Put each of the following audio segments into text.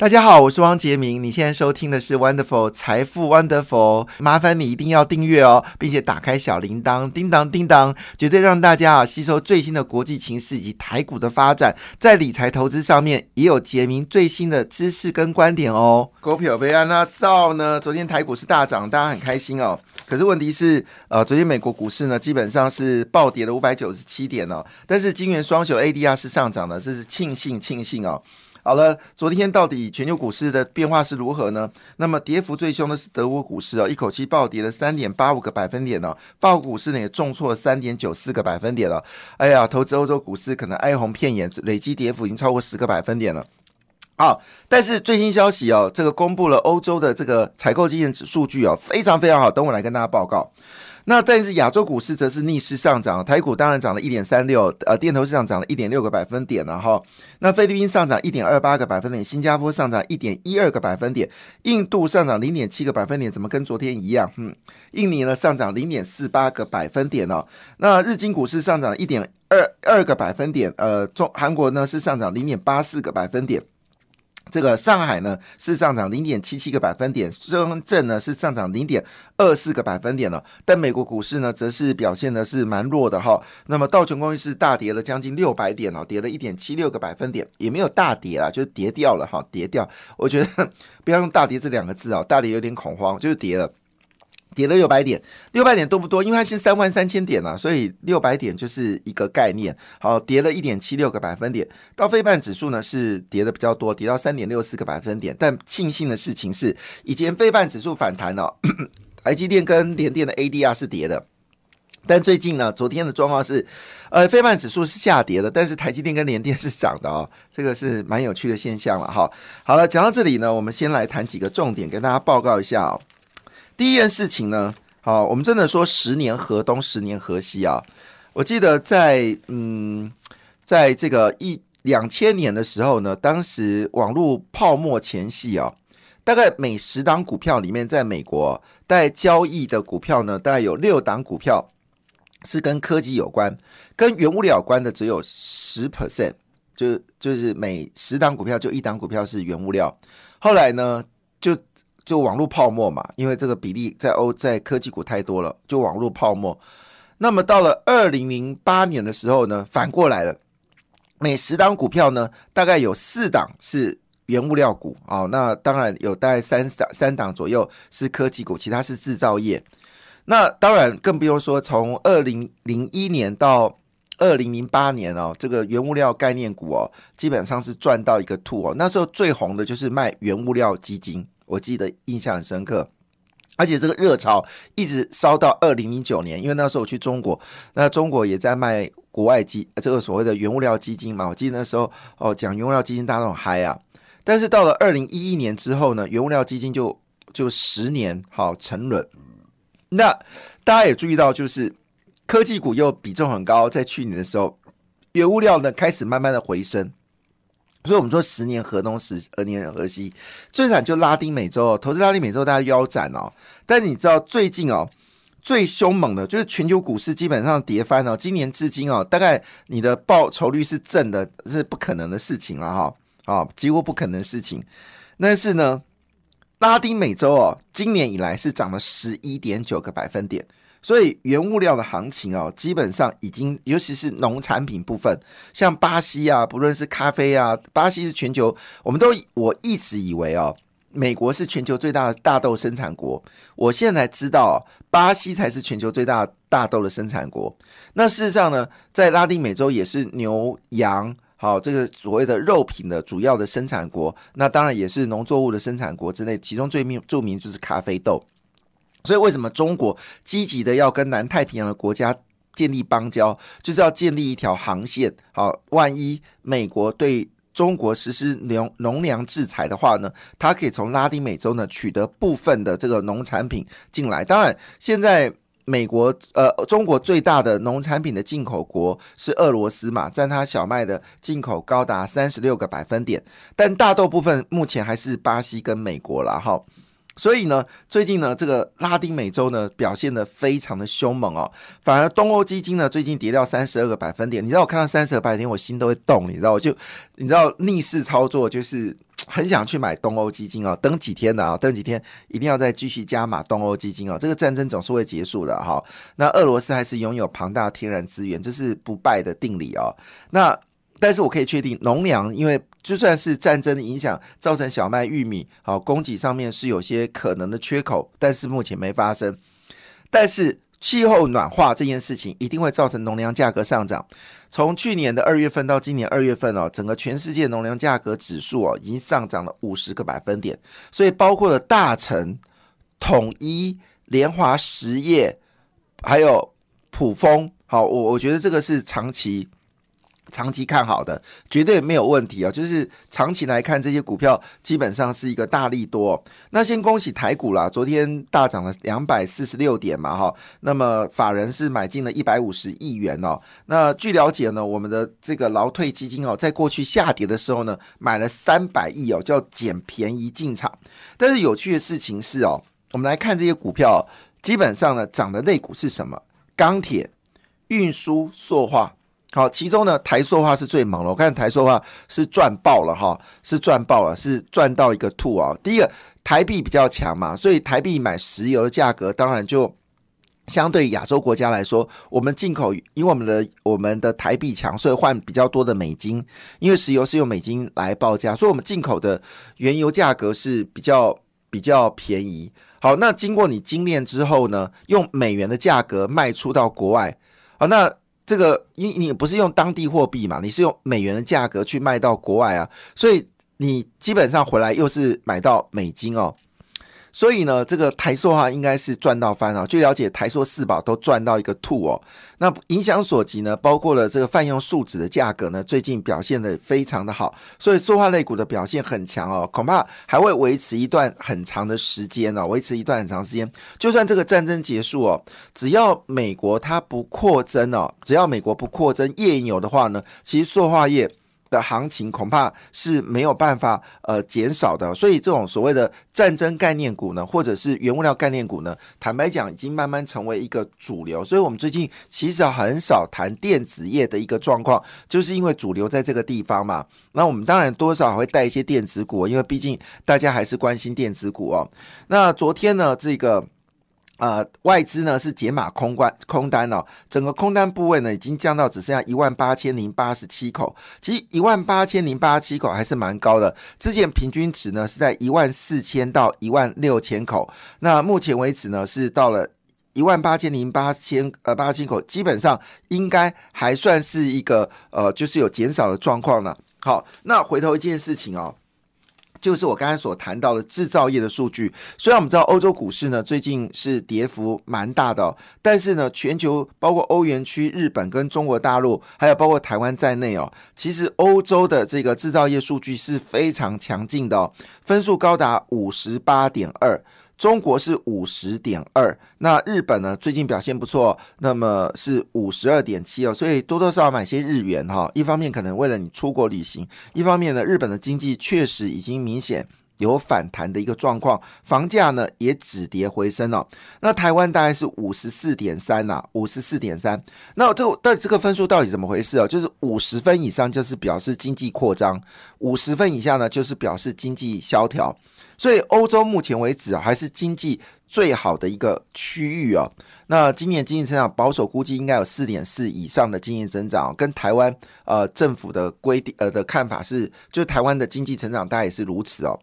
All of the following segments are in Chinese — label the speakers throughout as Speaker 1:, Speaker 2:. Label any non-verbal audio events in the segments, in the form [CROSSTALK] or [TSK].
Speaker 1: 大家好，我是汪杰明。你现在收听的是 Wonderful 财富 Wonderful，麻烦你一定要订阅哦，并且打开小铃铛，叮当叮当，绝对让大家啊吸收最新的国际情势以及台股的发展，在理财投资上面也有杰明最新的知识跟观点哦。股票被安娜造呢，昨天台股是大涨，大家很开心哦。可是问题是，呃，昨天美国股市呢基本上是暴跌了五百九十七点哦，但是金元双雄 ADR 是上涨的，这是庆幸庆幸哦。好了，昨天到底全球股市的变化是如何呢？那么跌幅最凶的是德国股市哦，一口气暴跌了三点八五个百分点哦。法国股市呢也重挫三点九四个百分点了。哎呀，投资欧洲股市可能哀鸿遍野，累计跌幅已经超过十个百分点了。好，但是最新消息哦，这个公布了欧洲的这个采购经验指数据哦，非常非常好，等我来跟大家报告。那但是亚洲股市则是逆势上涨，台股当然涨了一点三六，呃，电投市场涨了一点六个百分点了哈。那菲律宾上涨一点二八个百分点，新加坡上涨一点一二个百分点，印度上涨零点七个百分点，怎么跟昨天一样？嗯，印尼呢上涨零点四八个百分点哦。那日经股市上涨一点二二个百分点，呃，中韩国呢是上涨零点八四个百分点。这个上海呢是上涨零点七七个百分点，深圳呢是上涨零点二四个百分点了。但美国股市呢则是表现的是蛮弱的哈。那么道琼工业是大跌了将近六百点哦，跌了一点七六个百分点，也没有大跌啦，就是跌掉了哈，跌掉。我觉得 [LAUGHS] 不要用大跌这两个字啊，大跌有点恐慌，就是跌了。跌了六百点，六百点多不多？因为它是三万三千点啊，所以六百点就是一个概念。好，跌了一点七六个百分点。到非半指数呢是跌的比较多，跌到三点六四个百分点。但庆幸的事情是，以前非半指数反弹哦，[COUGHS] 台积电跟联电的 ADR 是跌的。但最近呢，昨天的状况是，呃，非半指数是下跌的，但是台积电跟联电是涨的哦，这个是蛮有趣的现象了哈。好了，讲到这里呢，我们先来谈几个重点，跟大家报告一下哦。第一件事情呢，好，我们真的说十年河东，十年河西啊。我记得在嗯，在这个一两千年的时候呢，当时网络泡沫前夕啊，大概每十档股票里面，在美国在交易的股票呢，大概有六档股票是跟科技有关，跟原物料有关的只有十 percent，就就是每十档股票就一档股票是原物料。后来呢，就就网络泡沫嘛，因为这个比例在欧在科技股太多了，就网络泡沫。那么到了二零零八年的时候呢，反过来了，每十档股票呢，大概有四档是原物料股啊，那当然有大概三档三档左右是科技股，其他是制造业。那当然更不用说从二零零一年到二零零八年哦，这个原物料概念股哦，基本上是赚到一个吐哦。那时候最红的就是卖原物料基金。我记得印象很深刻，而且这个热潮一直烧到二零零九年，因为那时候我去中国，那中国也在卖国外基，这个所谓的原物料基金嘛。我记得那时候哦，讲原物料基金大家都很嗨啊。但是到了二零一一年之后呢，原物料基金就就十年好沉沦。那大家也注意到，就是科技股又比重很高，在去年的时候，原物料呢开始慢慢的回升。所以，我们说十年河东，十十年河西，最惨就拉丁美洲哦，投资拉丁美洲大家腰斩哦。但是你知道最近哦，最凶猛的就是全球股市基本上跌翻了，今年至今哦，大概你的报酬率是正的，是不可能的事情了哈，啊，几乎不可能事情。但是呢，拉丁美洲哦，今年以来是涨了十一点九个百分点。所以原物料的行情哦，基本上已经，尤其是农产品部分，像巴西啊，不论是咖啡啊，巴西是全球，我们都我一直以为哦，美国是全球最大的大豆生产国，我现在知道，巴西才是全球最大大豆的生产国。那事实上呢，在拉丁美洲也是牛羊好这个所谓的肉品的主要的生产国，那当然也是农作物的生产国之内，其中最名著名就是咖啡豆。所以，为什么中国积极的要跟南太平洋的国家建立邦交，就是要建立一条航线？好，万一美国对中国实施农农粮制裁的话呢，它可以从拉丁美洲呢取得部分的这个农产品进来。当然，现在美国呃，中国最大的农产品的进口国是俄罗斯嘛，占它小麦的进口高达三十六个百分点，但大豆部分目前还是巴西跟美国了哈。所以呢，最近呢，这个拉丁美洲呢表现的非常的凶猛哦，反而东欧基金呢最近跌掉三十二个百分点。你知道我看到三十个百分点，我心都会动，你知道我就你知道逆势操作，就是 [TSK] 很想去买东欧基金哦。等几天的啊，等几天一定要再继续加码东欧基金哦。这个战争总是会结束的哈。那俄罗斯还是拥有庞大天然资源，这是不败的定理哦。那但是我可以确定，农粮因为。就算是战争的影响造成小麦、玉米好供给上面是有些可能的缺口，但是目前没发生。但是气候暖化这件事情一定会造成农粮价格上涨。从去年的二月份到今年二月份哦，整个全世界农粮价格指数哦已经上涨了五十个百分点，所以包括了大成、统一、联华实业还有普丰。好，我我觉得这个是长期。长期看好的绝对没有问题啊！就是长期来看，这些股票基本上是一个大力多。那先恭喜台股啦，昨天大涨了两百四十六点嘛，哈。那么法人是买进了一百五十亿元哦。那据了解呢，我们的这个劳退基金哦，在过去下跌的时候呢，买了三百亿哦，叫捡便宜进场。但是有趣的事情是哦，我们来看这些股票，基本上呢涨的类股是什么？钢铁、运输、塑化。好，其中呢，台塑化是最猛了。我看台塑化是赚爆了哈，是赚爆了，是赚到一个吐啊。第一个，台币比较强嘛，所以台币买石油的价格当然就相对亚洲国家来说，我们进口因为我们的我们的台币强，所以换比较多的美金，因为石油是用美金来报价，所以我们进口的原油价格是比较比较便宜。好，那经过你精炼之后呢，用美元的价格卖出到国外，好那。这个，因你不是用当地货币嘛，你是用美元的价格去卖到国外啊，所以你基本上回来又是买到美金哦。所以呢，这个台塑哈应该是赚到翻了。据了解，台塑四宝都赚到一个吐哦。那影响所及呢，包括了这个泛用树脂的价格呢，最近表现的非常的好，所以塑化类股的表现很强哦，恐怕还会维持一段很长的时间哦，维持一段很长时间。就算这个战争结束哦，只要美国它不扩增哦，只要美国不扩增页岩油的话呢，其实塑化业。的行情恐怕是没有办法呃减少的，所以这种所谓的战争概念股呢，或者是原物料概念股呢，坦白讲已经慢慢成为一个主流。所以我们最近其实很少谈电子业的一个状况，就是因为主流在这个地方嘛。那我们当然多少会带一些电子股，因为毕竟大家还是关心电子股哦。那昨天呢，这个。呃，外资呢是解码空关空单哦，整个空单部位呢已经降到只剩下一万八千零八十七口，其实一万八千零八十七口还是蛮高的。之前平均值呢是在一万四千到一万六千口，那目前为止呢是到了一万八千零八千呃八千口，基本上应该还算是一个呃就是有减少的状况了。好，那回头一件事情哦。就是我刚才所谈到的制造业的数据。虽然我们知道欧洲股市呢最近是跌幅蛮大的，但是呢，全球包括欧元区、日本跟中国大陆，还有包括台湾在内哦，其实欧洲的这个制造业数据是非常强劲的，分数高达五十八点二。中国是五十点二，那日本呢？最近表现不错，那么是五十二点七哦，所以多多少少买些日元哈。一方面可能为了你出国旅行，一方面呢，日本的经济确实已经明显有反弹的一个状况，房价呢也止跌回升了。那台湾大概是五十四点三呐，五十四点三。那这到底这个分数到底怎么回事哦？就是五十分以上就是表示经济扩张，五十分以下呢就是表示经济萧条。所以欧洲目前为止啊，还是经济最好的一个区域哦。那今年经济成长保守估计应该有四点四以上的经济增长，跟台湾呃政府的规定呃的看法是，就台湾的经济成长大概也是如此哦。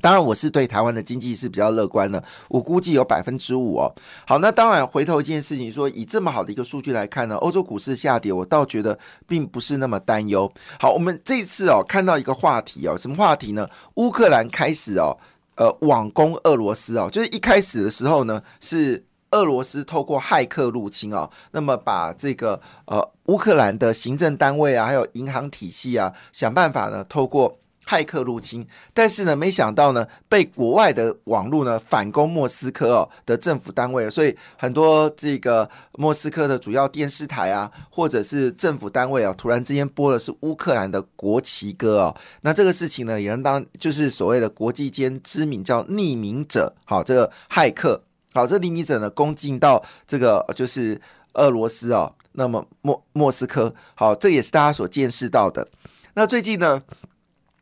Speaker 1: 当然，我是对台湾的经济是比较乐观的，我估计有百分之五哦。好，那当然回头一件事情，说以这么好的一个数据来看呢，欧洲股市下跌，我倒觉得并不是那么担忧。好，我们这次哦看到一个话题哦，什么话题呢？乌克兰开始哦，呃，网攻俄罗斯哦，就是一开始的时候呢，是俄罗斯透过骇客入侵哦，那么把这个呃乌克兰的行政单位啊，还有银行体系啊，想办法呢透过。骇客入侵，但是呢，没想到呢，被国外的网络呢反攻莫斯科哦的政府单位，所以很多这个莫斯科的主要电视台啊，或者是政府单位啊，突然之间播的是乌克兰的国旗歌哦。那这个事情呢，也能当就是所谓的国际间知名叫匿名者，好，这个骇客，好，这匿名者呢攻进到这个就是俄罗斯哦，那么莫莫斯科，好，这也是大家所见识到的。那最近呢？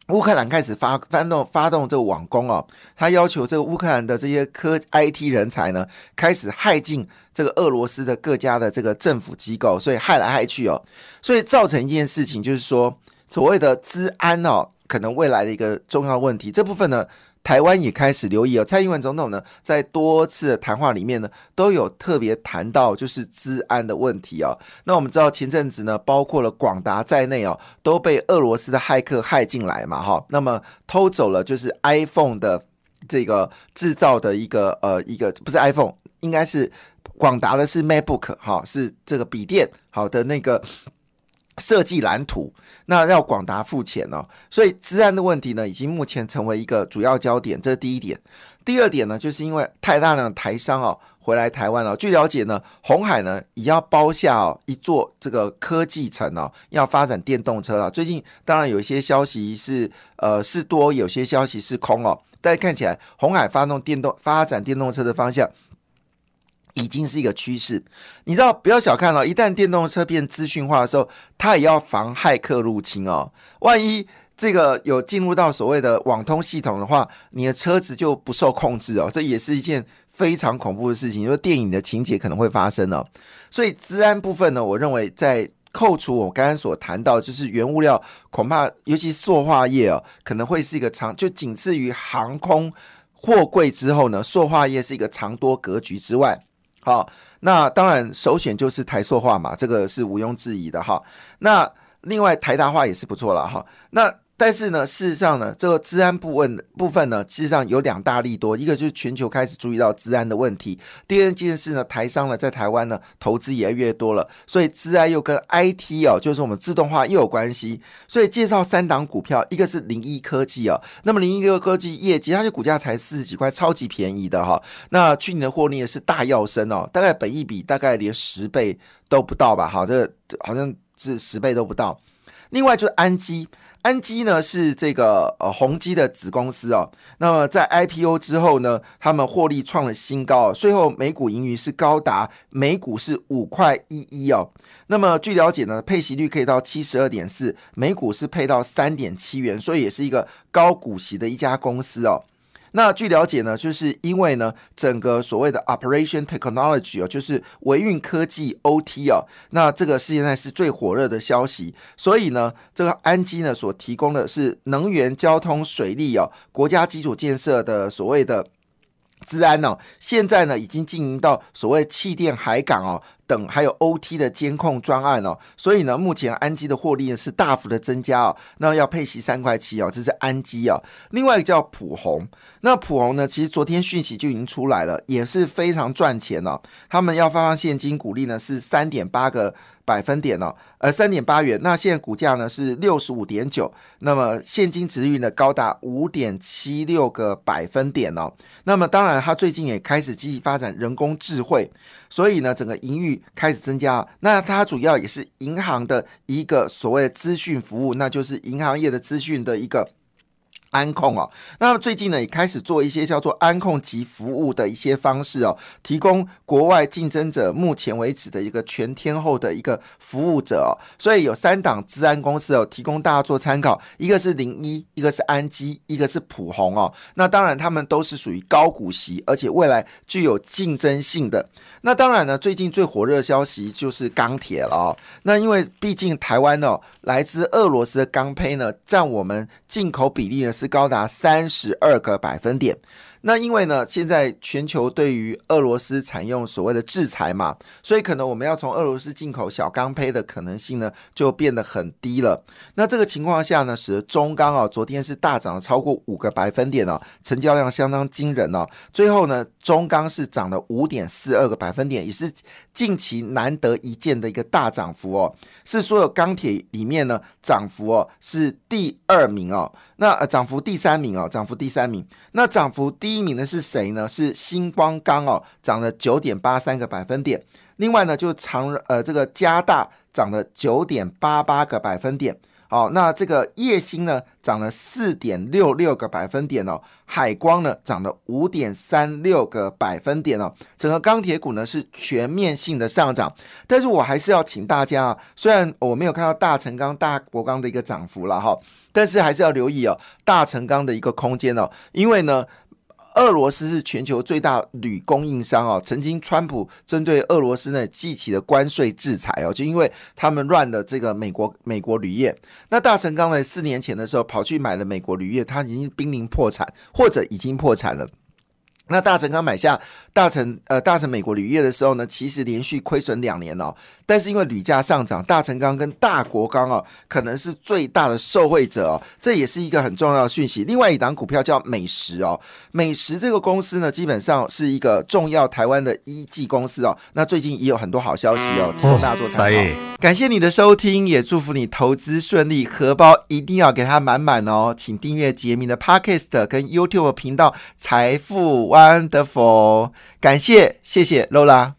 Speaker 1: 乌克兰开始发发动发动这个网攻哦，他要求这个乌克兰的这些科 IT 人才呢，开始害进这个俄罗斯的各家的这个政府机构，所以害来害去哦，所以造成一件事情，就是说所谓的治安哦，可能未来的一个重要问题，这部分呢。台湾也开始留意哦，蔡英文总统呢，在多次的谈话里面呢，都有特别谈到就是治安的问题哦。那我们知道前阵子呢，包括了广达在内哦，都被俄罗斯的骇客害进来嘛，哈，那么偷走了就是 iPhone 的这个制造的一个呃一个不是 iPhone，应该是广达的是 MacBook 哈，是这个笔电好的那个。设计蓝图，那要广达付钱哦，所以治安的问题呢，已经目前成为一个主要焦点，这是第一点。第二点呢，就是因为太大量的台商哦回来台湾了。据了解呢，红海呢也要包下哦一座这个科技城哦，要发展电动车了。最近当然有一些消息是呃是多，有些消息是空哦，但看起来红海发动电动发展电动车的方向。已经是一个趋势，你知道，不要小看了，一旦电动车变资讯化的时候，它也要防骇客入侵哦。万一这个有进入到所谓的网通系统的话，你的车子就不受控制哦，这也是一件非常恐怖的事情，因为电影的情节可能会发生哦。所以治安部分呢，我认为在扣除我刚刚所谈到，就是原物料，恐怕尤其塑化业哦，可能会是一个长，就仅次于航空货柜之后呢，塑化业是一个长多格局之外。好，那当然首选就是台塑化嘛，这个是毋庸置疑的哈。那另外台达化也是不错了哈。那但是呢，事实上呢，这个治安部分部分呢，事实上有两大利多，一个就是全球开始注意到治安的问题，第二件事呢，台商呢在台湾呢投资也越多了，所以治安又跟 IT 哦，就是我们自动化又有关系，所以介绍三档股票，一个是零一科技哦，那么零一科技业绩，它的股价才四十几块，超级便宜的哈，那去年的获利也是大要升哦，大概本益比大概连十倍都不到吧，好，这个好像是十倍都不到，另外就是安基。安基呢是这个呃宏基的子公司哦，那么在 IPO 之后呢，他们获利创了新高哦，税后每股盈余是高达每股是五块一一哦。那么据了解呢，配息率可以到七十二点四，每股是配到三点七元，所以也是一个高股息的一家公司哦。那据了解呢，就是因为呢，整个所谓的 Operation Technology 哦，就是维运科技 OT 哦，那这个是现在是最火热的消息，所以呢，这个安基呢所提供的是能源、交通、水利哦，国家基础建设的所谓的治安哦，现在呢已经经营到所谓气电海港哦。等还有 OT 的监控专案哦，所以呢，目前安基的获利呢是大幅的增加哦，那要配息三块七哦，这是安基哦。另外一个叫普红，那普红呢，其实昨天讯息就已经出来了，也是非常赚钱哦。他们要发放现金股利呢是三点八个百分点哦，呃三点八元。那现在股价呢是六十五点九，那么现金值率呢高达五点七六个百分点哦。那么当然，它最近也开始积极发展人工智慧。所以呢，整个盈余开始增加。那它主要也是银行的一个所谓的资讯服务，那就是银行业的资讯的一个。安控哦，那最近呢也开始做一些叫做安控及服务的一些方式哦，提供国外竞争者目前为止的一个全天候的一个服务者哦，所以有三档治安公司哦，提供大家做参考，一个是零一，一个是安基，一个是普红哦。那当然他们都是属于高股息，而且未来具有竞争性的。那当然呢，最近最火热消息就是钢铁了哦。那因为毕竟台湾哦，来自俄罗斯的钢坯呢，占我们进口比例呢是。高达三十二个百分点。那因为呢，现在全球对于俄罗斯采用所谓的制裁嘛，所以可能我们要从俄罗斯进口小钢胚的可能性呢，就变得很低了。那这个情况下呢，使得中钢啊，昨天是大涨了超过五个百分点哦，成交量相当惊人哦。最后呢，中钢是涨了五点四二个百分点，也是近期难得一见的一个大涨幅哦，是所有钢铁里面呢涨幅哦是第二名哦。那呃，涨幅第三名哦，涨幅第三名。那涨幅第第一名的是谁呢？是星光钢哦，涨了九点八三个百分点。另外呢，就长呃这个加大涨了九点八八个百分点。好，那这个叶星呢涨了四点六六个百分点哦，海光呢涨了五点三六个百分点哦，整个钢铁股呢是全面性的上涨，但是我还是要请大家啊，虽然我没有看到大成钢、大国钢的一个涨幅了哈，但是还是要留意哦，大成钢的一个空间哦，因为呢。俄罗斯是全球最大铝供应商哦，曾经川普针对俄罗斯呢记起了关税制裁哦，就因为他们乱了这个美国美国铝业。那大成刚才，四年前的时候跑去买了美国铝业，他已经濒临破产或者已经破产了。那大成刚买下大成呃大成美国铝业的时候呢，其实连续亏损两年哦。但是因为铝价上涨，大成钢跟大国钢哦，可能是最大的受惠者哦。这也是一个很重要的讯息。另外一档股票叫美食哦，美食这个公司呢，基本上是一个重要台湾的一季公司哦。那最近也有很多好消息哦，提供大家做参考。感谢你的收听，也祝福你投资顺利，荷包一定要给它满满哦。请订阅杰明的 Podcast 跟 YouTube 频道财富。Wonderful，感谢谢谢 Lola。